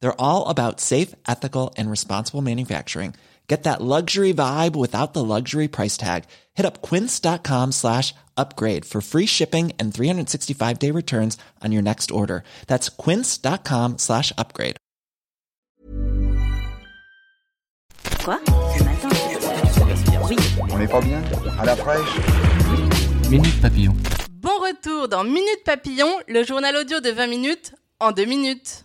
They're all about safe, ethical, and responsible manufacturing. Get that luxury vibe without the luxury price tag. Hit up quince.com slash upgrade for free shipping and 365 day returns on your next order. That's quince.com slash upgrade. Quoi? Ce matin Oui. On n'est pas bien? À la fraîche? Minute Papillon. Bon retour dans Minute Papillon, le journal audio de 20 minutes en 2 minutes.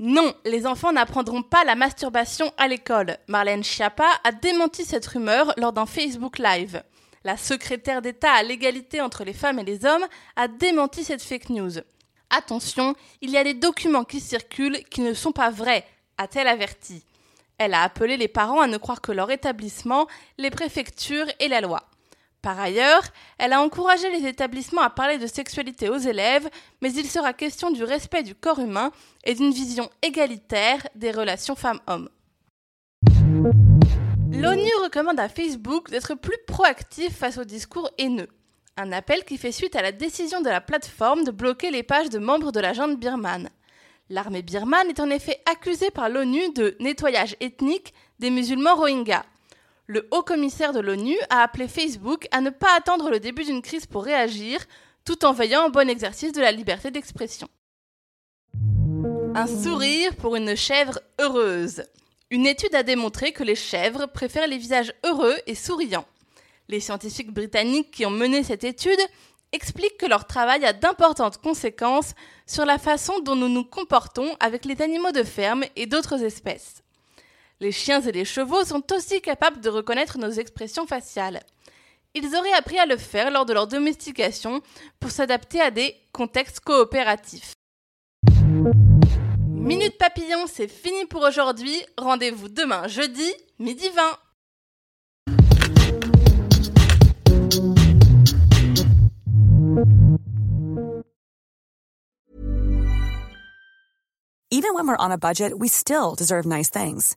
Non, les enfants n'apprendront pas la masturbation à l'école. Marlène Schiappa a démenti cette rumeur lors d'un Facebook Live. La secrétaire d'État à l'égalité entre les femmes et les hommes a démenti cette fake news. Attention, il y a des documents qui circulent qui ne sont pas vrais, a-t-elle averti. Elle a appelé les parents à ne croire que leur établissement, les préfectures et la loi. Par ailleurs, elle a encouragé les établissements à parler de sexualité aux élèves, mais il sera question du respect du corps humain et d'une vision égalitaire des relations femmes-hommes. L'ONU recommande à Facebook d'être plus proactif face aux discours haineux. Un appel qui fait suite à la décision de la plateforme de bloquer les pages de membres de la junte birmane. L'armée birmane est en effet accusée par l'ONU de nettoyage ethnique des musulmans rohingyas. Le haut commissaire de l'ONU a appelé Facebook à ne pas attendre le début d'une crise pour réagir, tout en veillant au bon exercice de la liberté d'expression. Un sourire pour une chèvre heureuse. Une étude a démontré que les chèvres préfèrent les visages heureux et souriants. Les scientifiques britanniques qui ont mené cette étude expliquent que leur travail a d'importantes conséquences sur la façon dont nous nous comportons avec les animaux de ferme et d'autres espèces. Les chiens et les chevaux sont aussi capables de reconnaître nos expressions faciales. Ils auraient appris à le faire lors de leur domestication pour s'adapter à des contextes coopératifs. Minute Papillon, c'est fini pour aujourd'hui. Rendez-vous demain jeudi, midi 20. Even when we're on a budget, we still deserve nice things.